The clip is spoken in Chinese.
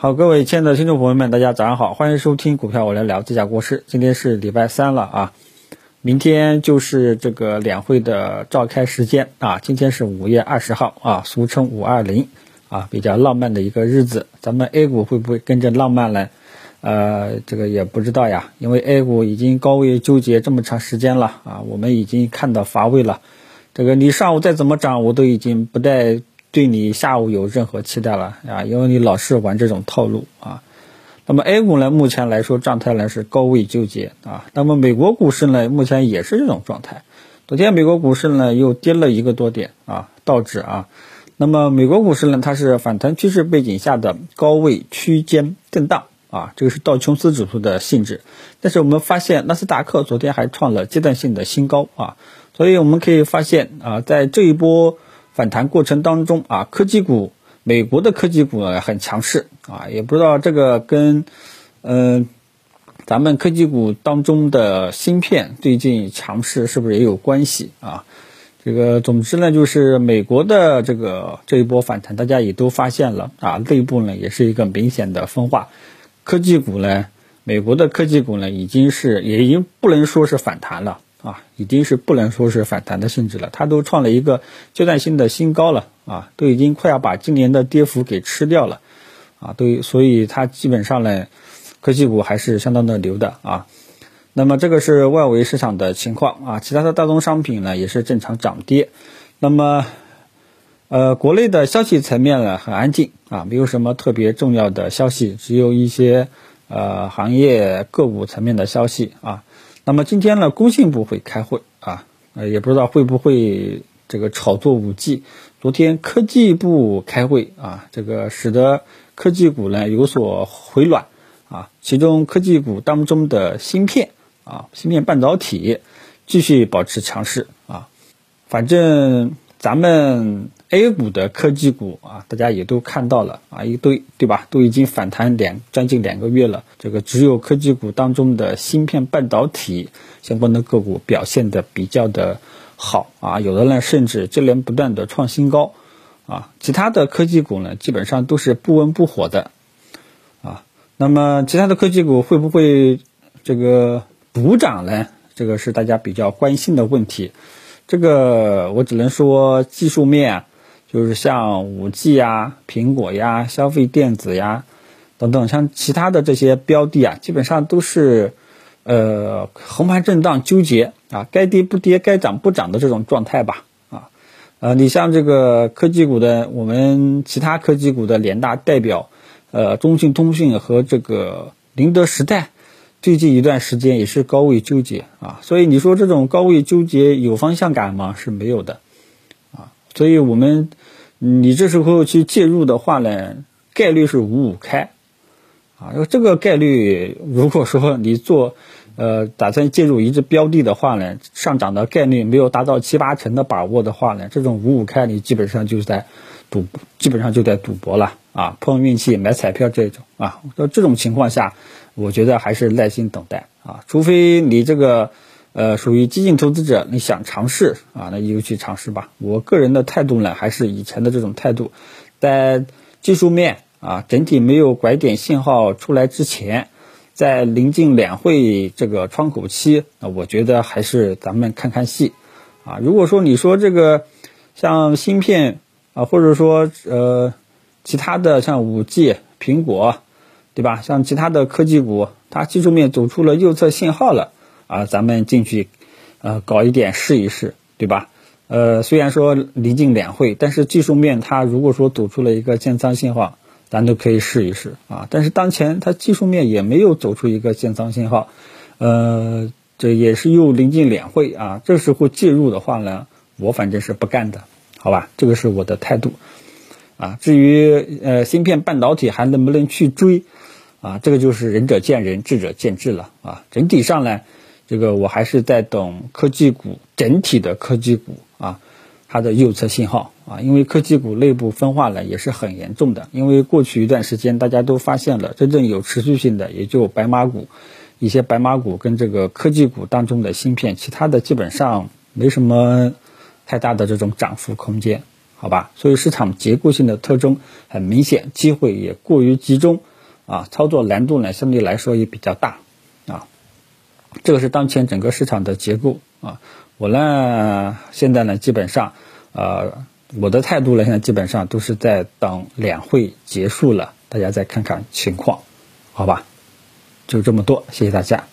好，各位亲爱的听众朋友们，大家早上好，欢迎收听股票我来聊，这家国事。今天是礼拜三了啊，明天就是这个两会的召开时间啊。今天是五月二十号啊，俗称五二零啊，比较浪漫的一个日子。咱们 A 股会不会跟着浪漫呢？呃，这个也不知道呀，因为 A 股已经高位纠结这么长时间了啊，我们已经看到乏味了。这个你上午再怎么涨，我都已经不带。对你下午有任何期待了啊？因为你老是玩这种套路啊。那么 A 股呢，目前来说状态呢是高位纠结啊。那么美国股市呢，目前也是这种状态。昨天美国股市呢又跌了一个多点啊，道指啊。那么美国股市呢，它是反弹趋势背景下的高位区间震荡啊，这个是道琼斯指数的性质。但是我们发现纳斯达克昨天还创了阶段性的新高啊，所以我们可以发现啊，在这一波。反弹过程当中啊，科技股，美国的科技股呢很强势啊，也不知道这个跟，嗯，咱们科技股当中的芯片最近强势是不是也有关系啊？这个总之呢，就是美国的这个这一波反弹，大家也都发现了啊，内部呢也是一个明显的分化，科技股呢，美国的科技股呢已经是也已经不能说是反弹了。啊，已经是不能说是反弹的性质了，它都创了一个阶段性的新高了啊，都已经快要把今年的跌幅给吃掉了啊，都所以它基本上呢，科技股还是相当的牛的啊。那么这个是外围市场的情况啊，其他的大宗商品呢也是正常涨跌。那么呃，国内的消息层面呢很安静啊，没有什么特别重要的消息，只有一些呃行业个股层面的消息啊。那么今天呢，工信部会开会啊，呃，也不知道会不会这个炒作五 G。昨天科技部开会啊，这个使得科技股呢有所回暖啊，其中科技股当中的芯片啊，芯片半导体继续保持强势啊，反正。咱们 A 股的科技股啊，大家也都看到了啊，一堆对吧？都已经反弹两将近两个月了。这个只有科技股当中的芯片半导体相关的个股表现的比较的好啊，有的呢甚至接连不断的创新高啊。其他的科技股呢，基本上都是不温不火的啊。那么其他的科技股会不会这个补涨呢？这个是大家比较关心的问题。这个我只能说技术面，就是像五 G 呀、苹果呀、消费电子呀等等，像其他的这些标的啊，基本上都是呃横盘震荡纠结啊，该跌不跌，该涨不涨的这种状态吧啊。呃，你像这个科技股的，我们其他科技股的两大代表，呃，中信通讯和这个宁德时代。最近一段时间也是高位纠结啊，所以你说这种高位纠结有方向感吗？是没有的，啊，所以我们你这时候去介入的话呢，概率是五五开，啊，这个概率如果说你做呃打算介入一只标的的话呢，上涨的概率没有达到七八成的把握的话呢，这种五五开你基本上就是在赌，基本上就在赌博了啊，碰运气买彩票这种啊，那这种情况下。我觉得还是耐心等待啊，除非你这个，呃，属于激进投资者，你想尝试啊，那你就去尝试吧。我个人的态度呢，还是以前的这种态度，在技术面啊，整体没有拐点信号出来之前，在临近两会这个窗口期，那我觉得还是咱们看看戏啊。如果说你说这个像芯片啊，或者说呃其他的像五 G、苹果。对吧？像其他的科技股，它技术面走出了右侧信号了啊，咱们进去，呃，搞一点试一试，对吧？呃，虽然说临近两会，但是技术面它如果说走出了一个建仓信号，咱都可以试一试啊。但是当前它技术面也没有走出一个建仓信号，呃，这也是又临近两会啊，这时候介入的话呢，我反正是不干的，好吧？这个是我的态度啊。至于呃，芯片半导体还能不能去追？啊，这个就是仁者见仁，智者见智了啊。整体上呢，这个我还是在等科技股整体的科技股啊，它的右侧信号啊。因为科技股内部分化呢也是很严重的。因为过去一段时间大家都发现了，真正有持续性的也就白马股，一些白马股跟这个科技股当中的芯片，其他的基本上没什么太大的这种涨幅空间好吧？所以市场结构性的特征很明显，机会也过于集中，啊，操作难度呢相对来说也比较大，啊，这个是当前整个市场的结构啊。我呢现在呢基本上，呃，我的态度呢现在基本上都是在等两会结束了，大家再看看情况，好吧？就这么多，谢谢大家。